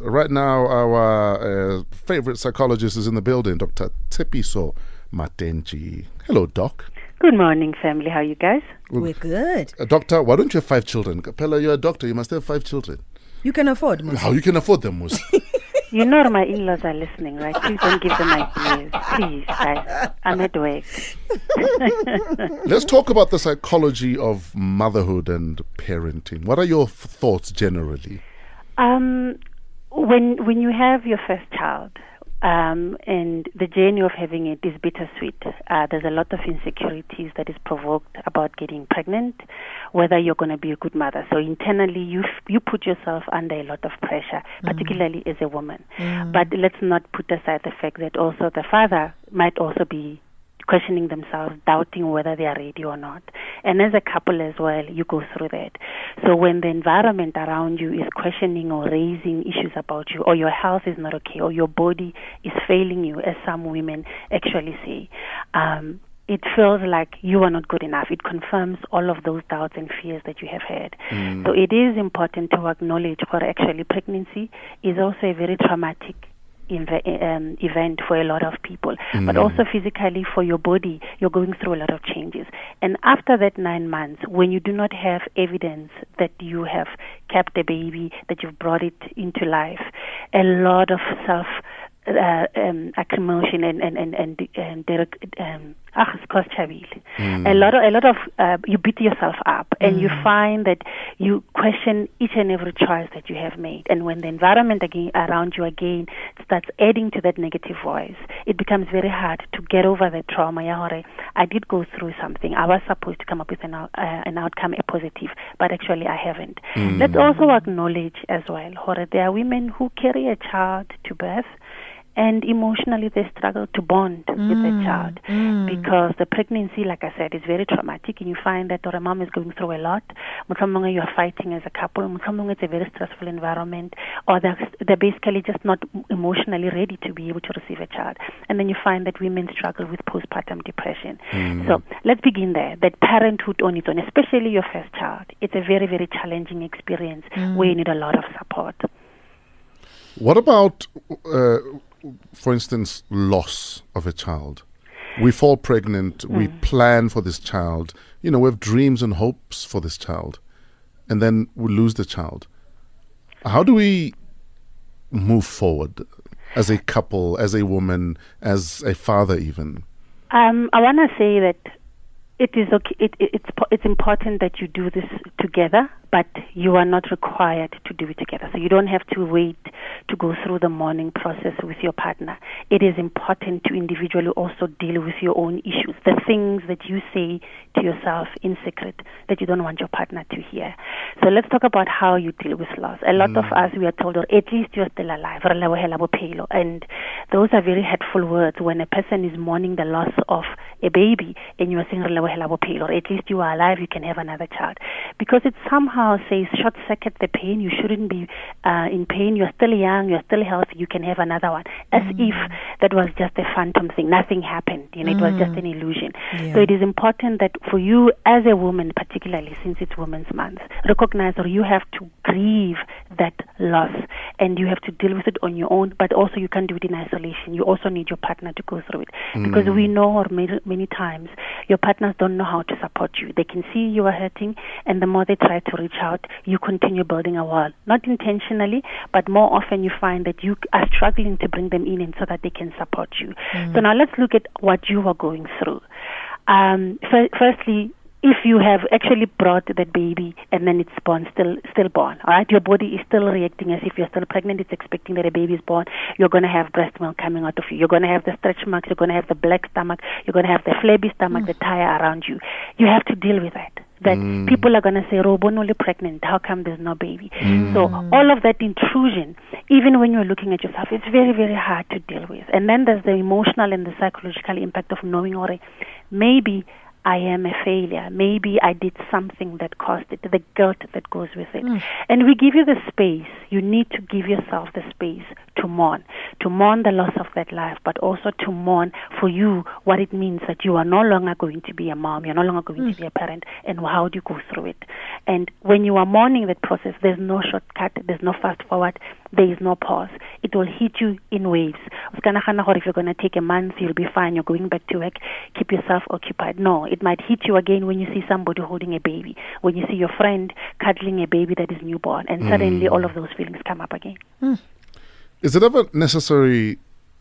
Right now, our uh, favorite psychologist is in the building, Dr. Tshepiso Matentjie. Hello, Doc. Good morning, family. How are you guys? We're good. Uh, doctor, why don't you have five children? Capella, you're a doctor. You must have five children. You can afford Musa. How you can afford them, Musa? You know my in-laws are listening, right? Please don't give them ideas. Please, guys. I'm at work. Let's talk about the psychology of motherhood and parenting. What are your f- thoughts generally? Um, when when you have your first child, um, and the journey of having it is bittersweet. Uh, there's a lot of insecurities that is provoked about getting pregnant, whether you're going to be a good mother. So internally, you f- you put yourself under a lot of pressure, particularly as a woman. But let's not put aside the fact that also the father might also be questioning themselves, doubting whether they are ready or not. And as a couple as well, you go through that. So when the environment around you is questioning or raising issues about you, or your health is not okay, or your body is failing you, as some women actually say, um, it feels like you are not good enough. It confirms all of those doubts and fears that you have had. So it is important to acknowledge for actually pregnancy is also a very traumatic um, event for a lot of people, but also physically for your body, you're going through a lot of changes. And after that nine months, when you do not have evidence that you have kept the baby, that you've brought it into life, a lot of self uh, um, accumulation and and and and, and direct, um, ah, it's called chabile. a lot of a lot of uh, you beat yourself up and you find that you question each and every choice that you have made. And when the environment again around you again starts adding to that negative voice it becomes very hard to get over the trauma. I did go through something. I was supposed to come up with an, uh, an outcome a positive but actually I haven't. Let's also acknowledge as well hore, there are women who carry a child to birth and emotionally they struggle to bond with the mm, child mm. because the pregnancy, like I said, is very traumatic, and you find that or a mom is going through a lot. Mohlomong you are fighting as a couple. Mohlomong it's a very stressful environment, or they're, they're basically just not emotionally ready to be able to receive a child. And then you find that women struggle with postpartum depression. Mm. So let's begin there. That parenthood on its own, especially your first child, it's a very, very challenging experience where you need a lot of support. What about, uh, for instance, loss of a child? We fall pregnant, we plan for this child, you know, we have dreams and hopes for this child, and then we lose the child. How do we move forward as a couple, as a woman, as a father, even? Um, I want to say that it is okay. It, it, it's it's important that you do this together, but you are not required to do it together. So you don't have to wait to go through the mourning process with your partner. It is important to individually also deal with your own issues, the things that you say to yourself in secret that you don't want your partner to hear. So let's talk about how you deal with loss. A lot of mm. us we are told, or at least you're still alive, Re lebohela bophelo." and those are very hurtful words when a person is mourning the loss of a baby and you are saying Or at least you are alive, you can have another child, because it somehow says short circuit the pain. You shouldn't be uh, in pain. You're still young. You're still healthy. You can have another one, as mm. if that was just a phantom thing. Nothing happened. You know, it was just mm. an illusion. Yeah. So it is important that for you as a woman, particularly since it's Women's Month, recognize or you have to grieve that loss and you have to deal with it on your own. But also you can't do it in isolation. You also need your partner to go through it because we mm. know or many, many times your partners don't know how to support you. They can see you are hurting, and the more they try to reach out, you continue building a wall. Not intentionally, but more often you find that you are struggling to bring them in and so that they can support you. So now let's look at what you are going through. Um, fir- firstly, if you have actually brought that baby and then it's born still still born all right? Your body is still reacting as if you're still pregnant. It's expecting that a baby is born. You're going to have breast milk coming out of you. You're going to have the stretch marks. You're going to have the black stomach. You're going to have the flabby stomach the mm. tire around you. You have to deal with that. That mm. people are going to say robon only pregnant. How come there's no baby? Mm. So all of that intrusion even when you're looking at yourself it's very very hard to deal with. And then there's the emotional and the psychological impact of knowing or maybe I am a failure. Maybe I did something that caused it, the guilt that goes with it. Mm. And we give you the space. You need to give yourself the space to mourn, to mourn the loss of that life, but also to mourn for you what it means that you are no longer going to be a mom, you're no longer going to mm. be a parent, and how do you go through it? And when you are mourning that process, there's no shortcut, there's no fast forward, there is no pause. It will hit you in waves. O ska nagana gore If you're going to take a month, you'll be fine, you're going back to work, keep yourself occupied. No, it might hit you again when you see somebody holding a baby, when you see your friend cuddling a baby that is newborn, and suddenly all of those feelings come up again. Is it ever necessary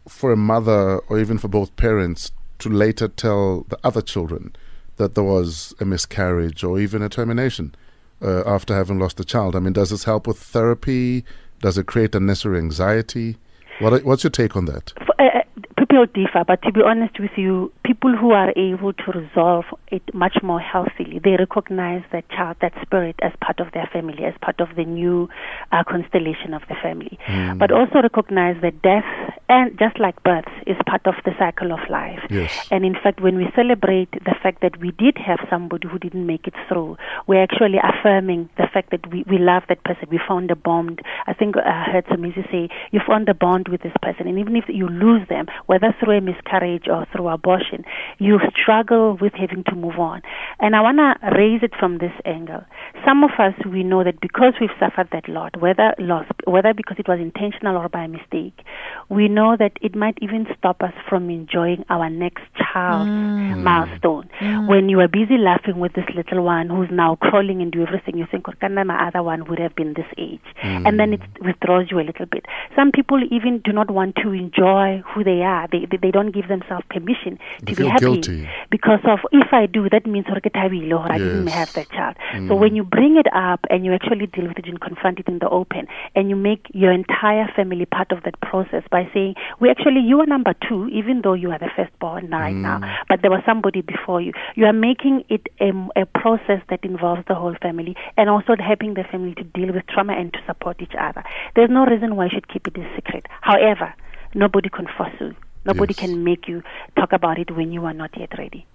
for a mother or even for both parents to later tell the other children that there was a miscarriage or even a termination uh, after having lost a child? I mean, does this help with therapy? Does it create unnecessary anxiety? What, what's your take on that? F- uh, uh, people differ, but to be honest with you, people who are able to resolve it much more healthily, they recognize that child, that spirit, as part of their family, as part of the new uh, constellation of the family. But also recognize that death, and just like birth, is part of the cycle of life. Yes. And in fact, when we celebrate the fact that we did have somebody who didn't make it through, we're actually affirming the fact that we, we love that person. We found a bond. I think uh, I heard Samizi say, you found a bond with this person. And even if you lose them, whether through a miscarriage or through abortion, you struggle with having to move on. And I want to raise it from this angle. Some of us, we know that because we've suffered that lot, whether loss, whether because it was intentional or by mistake, we know that it might even stop us from enjoying our next child mm. milestone. Mm. When you are busy laughing with this little one who's now crawling and do everything, you think, oh, "Okana, my other one would have been this age. Mm. And then it withdraws you a little bit. Some people even do not want to enjoy who they are. They, they, they don't give themselves permission to be happy. Guilty. Because of, if I do, that means thabile I didn't have that child. Mm. So when you bring it up and you actually deal with it and confront it in the open, and you make your entire family part of that process by saying, "We actually you are number two, even though you are the firstborn right mm. now, but there was somebody before you." You are making it a, a process that involves the whole family, and also helping the family to deal with trauma and to support each other. There's no reason why you should keep it a secret. However, nobody can force you. Nobody Yes. can make you talk about it when you are not yet ready.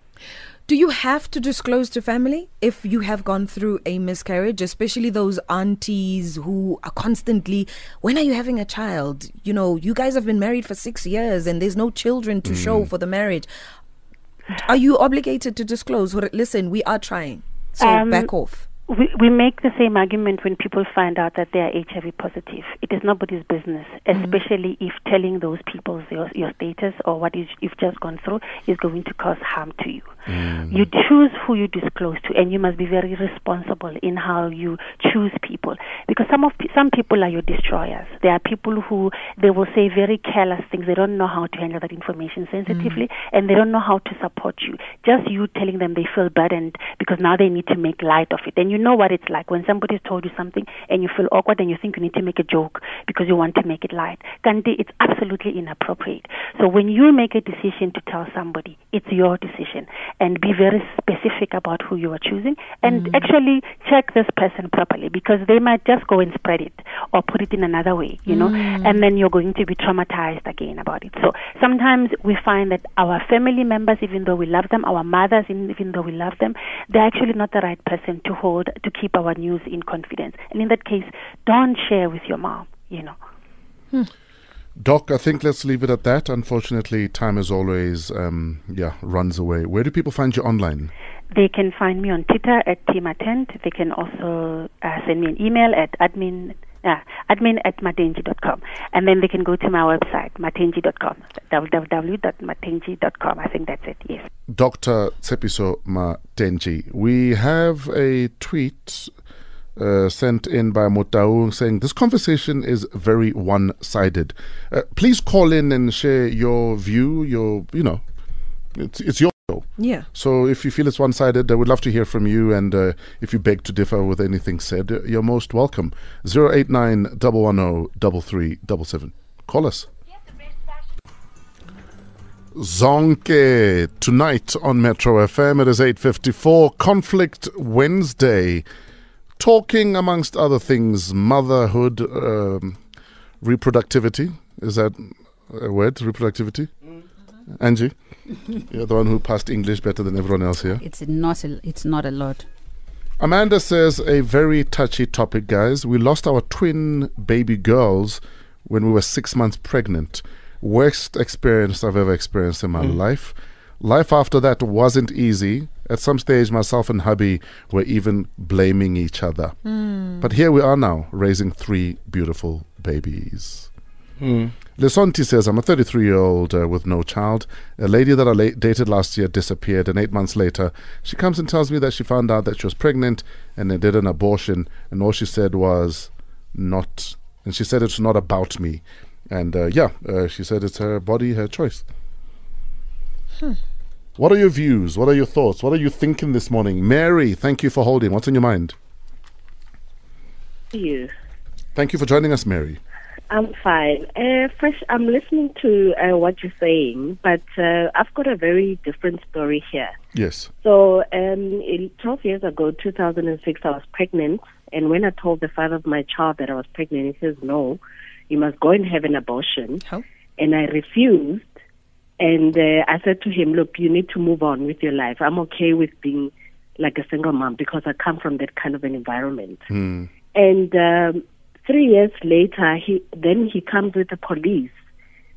Do you have to disclose to family if you have gone through a miscarriage, especially those aunties who are constantly, when are you having a child? You know, you guys have been married for six years and there's no children to show for the marriage. Are you obligated to disclose? Or, Listen, we are trying. So Um, back off. We, we make the same argument when people find out that they are HIV positive. It is nobody's business, mm-hmm. especially if telling those people your, your status or what is, you've just gone through is going to cause harm to you. Mm. You choose who you disclose to, and you must be very responsible in how you choose people. Because some of some people are your destroyers. There are people who they will say very careless things. They don't know how to handle that information sensitively, mm. and they don't know how to support you. Just you telling them they feel burdened because now they need to make light of it. And you know what it's like when somebody's told you something and you feel awkward and you think you need to make a joke because you want to make it light. Kanti, it's absolutely inappropriate. So when you make a decision to tell somebody, it's your decision. And be very specific about who you are choosing and mm. actually check this person properly because they might just go and spread it or put it in another way, you know, and then you're going to be traumatized again about it. So sometimes we find that our family members, even though we love them, our mothers, even even though we love them, they're actually not the right person to hold, to keep our news in confidence. And in that case, don't share with your mom, you know. Doc, I think let's leave it at that. Unfortunately, time as always, um, yeah, runs away. Where do people find you online? They can find me on Twitter at teamatent. They can also uh, send me an email at admin uh, admin at matenji.com. And then they can go to my website, matenji.com, www.matenji.com. I think that's it, yes. Dr. Tshepiso Matentjie. We have a tweet uh, sent in by Motaung saying this conversation is very one-sided. Uh, please call in and share your view. Your, you know, it's it's your show. Yeah. So if you feel it's one-sided, I would love to hear from you. And uh, if you beg to differ with anything said, you're most welcome. Zero eight nine double one zero double three double seven. Call us. Zonke tonight on Metro FM. It is 8:54 Conflict Wednesday. Talking amongst other things motherhood, um, reproductivity. Is that a word? Reproductivity? Angie? You're the one who passed English better than everyone else here. It's not a, it's not a lot. Amanda says a very touchy topic, guys. We lost our twin baby girls when we were six months pregnant. Worst experience I've ever experienced in my mm. life. Life after that wasn't easy. At some stage, myself and hubby were even blaming each other. Hmm. But here we are now, raising three beautiful babies. Hmm. Lesonti says, I'm a 33 year old uh, with no child. A lady that I la- dated last year disappeared, and eight months later, she comes and tells me that she found out that she was pregnant and they did an abortion, and all she said was, not, and she said it's not about me. And uh, yeah, uh, she said it's her body, her choice. What are your views? What are your thoughts? What are you thinking this morning? Mary, thank you for holding. What's on your mind? you. Thank you for joining us, Mary. I'm fine. Uh, first, I'm listening to uh, what you're saying, but uh, I've got a very different story here. Yes. So, um, in 12 years ago, 2006, I was pregnant, and when I told the father of my child that I was pregnant, he says, "No, you must go and have an abortion." How? And I refused, and uh, I said to him, "Look, you need to move on with your life. I'm okay with being like a single mom because I come from that kind of an environment." Hmm. And um, three years later, he then he comes with the police.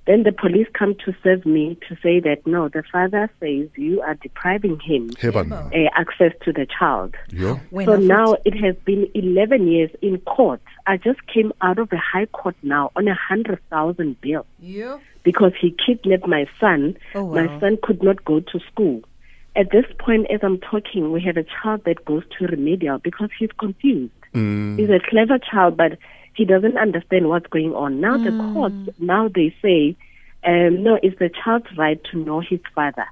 Then the police come to serve me to say that no, the father says you are depriving him Heban. uh, access to the child. Yeah. So I felt- now it has been 11 years in court. I just came out of the high court now on a hundred thousand bill Yeah. because he kidnapped my son. Oh, wow. My son could not go to school. At this point, as I'm talking, we have a child that goes to remedial because he's confused. Mm. He's a clever child, but he doesn't understand what's going on. Now the courts, now they say, um, no, it's the child's right to know his father.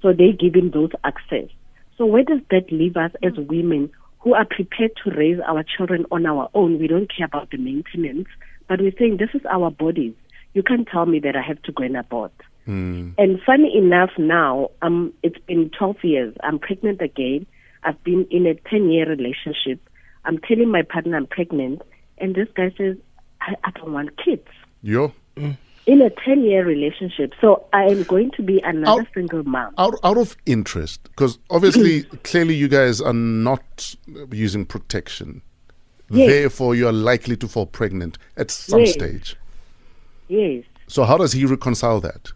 So they give him those access. So where does that leave us as women who are prepared to raise our children on our own? We don't care about the maintenance, but we're saying this is our bodies. You can't tell me that I have to go and abort. Mm. And funny enough, now um, it's been 12 years. I'm pregnant again. I've been in a 10 year relationship. I'm telling my partner I'm pregnant, and this guy says, I, I don't want kids. Yo. In a 10 year relationship. So I am going to be another Out- single mom. Out, out of interest, because obviously, clearly, you guys are not using protection. Yes. Therefore, you are likely to fall pregnant at some Yes. stage. Yes. So, how does he reconcile that?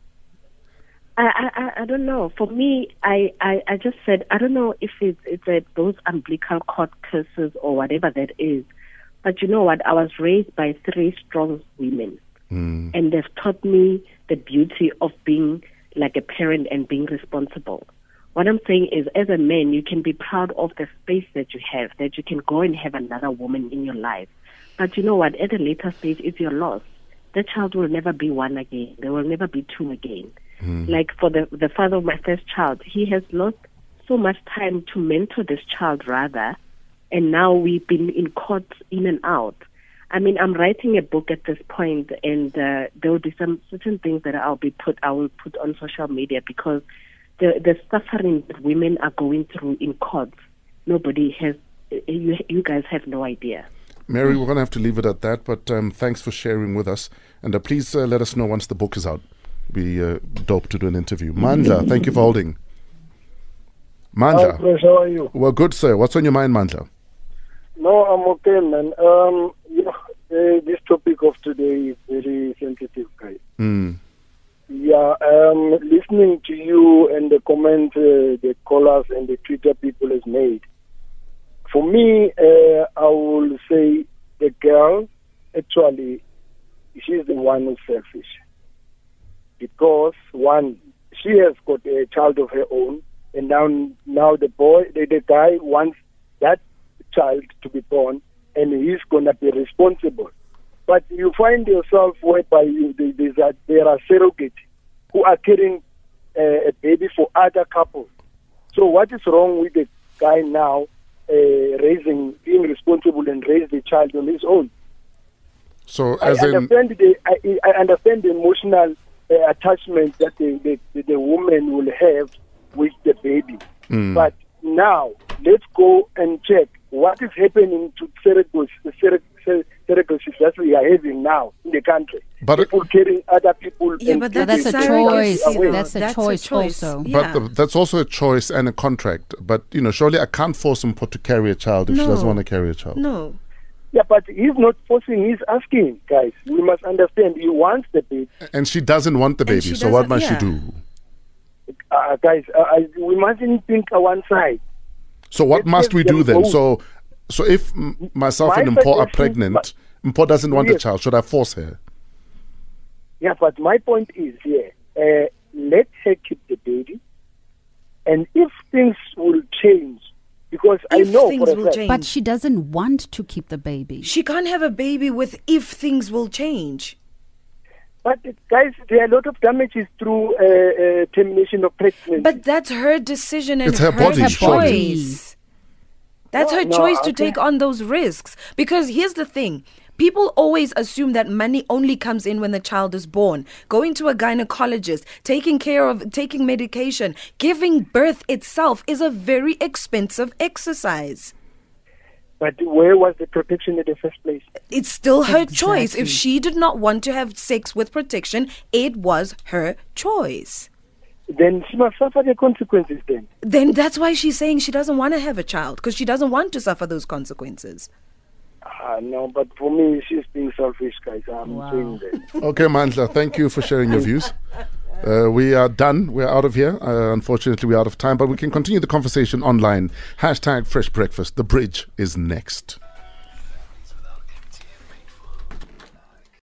I, I, I- I don't know. For me, I, I, I just said, I don't know if it's, it's a, those umbilical cord curses or whatever that is. But you know what? I was raised by three strong women. Hmm. And they've taught me the beauty of being like a parent and being responsible. What I'm saying is, as a man, you can be proud of the space that you have, that you can go and have another woman in your life. But you know what? At a later stage, it's your loss. The child will never be one again. There will never be two again. Hmm. Like for the the father of my first child, he has lost so much time to mentor this child rather, and now we've been in court in and out. I mean, I'm writing a book at this point, and uh, there will be some certain things that I'll be put I will put on social media because the the suffering that women are going through in courts, nobody has. You you guys have no idea. Mary, we're going to have to leave it at that, but um, thanks for sharing with us. And uh, please uh, let us know once the book is out. Be uh, dope to do an interview. Mandla, thank you for holding. Hi, Mandla. Chris, how are you? Well, good, sir. What's on your mind, Mandla? No, I'm okay, man. Um, yeah, uh, this topic of today is very sensitive, guys. Mm. Yeah, um, listening to you and the comment uh, the callers and the Twitter people has made. For me, uh, I will say the girl actually she's the one who's selfish because one she has got a child of her own, and now now the boy the, the guy wants that child to be born, and he's gonna be responsible. But you find yourself whereby you, there- there's a, there are surrogates who are carrying uh, a baby for other couples. So what is wrong with the guy now uh, raising, being responsible and raise the child on his own? So, I as in, understand the I, I understand the emotional uh, attachment that the, the the woman will have with the baby. Mm. But now let's go and check what is happening to surrogacy, surrog- sur- that we are having now in the country. But- people carrying other people. Yeah, but keeping that's, That's a choice. baby away. though. That's a choice also. Yeah. but the, that's also a choice and a contract. But, you know, surely I can't force him to carry a child if she doesn't want to carry a child. no. Yeah, but he's not forcing, he's asking, guys. We must understand he wants the baby. And she doesn't want the baby, so what must yeah. she do? Uh, guys, uh, I, we mustn't think on one side. So what Let's must we do then? both. So, so if myself My and Mpo are suggestion- pregnant, Mpo doesn't want a Yes. child, should I force her? Yeah, but my point is here, uh, let her keep the baby. And if things will change, because I know things for will change. But she doesn't want to keep the baby. She can't have a baby with if things will change. But guys, there are a lot of damages through uh, uh, termination of pregnancy. But that's her decision and It's her body, Her choice. That's No, her no, choice to take on those risks. Because here's the thing. People always assume that money only comes in when the child is born. Going to a gynecologist, taking care of, taking medication, giving birth itself is a very expensive exercise. But where was the protection in the first place? It's still her choice. If she did not want to have sex with protection, it was her choice. Then she must suffer the consequences then. Then that's why she's saying she doesn't want to have a child because she doesn't want to suffer those consequences. Ah, no, but for me, she's being selfish, guys. I'm Wow. saying that. Okay, Mandla, thank you for sharing your views. Uh, we are done. We're out of here. Uh, unfortunately, we're out of time, but we can continue the conversation online. Hashtag Fresh Breakfast. The bridge is next.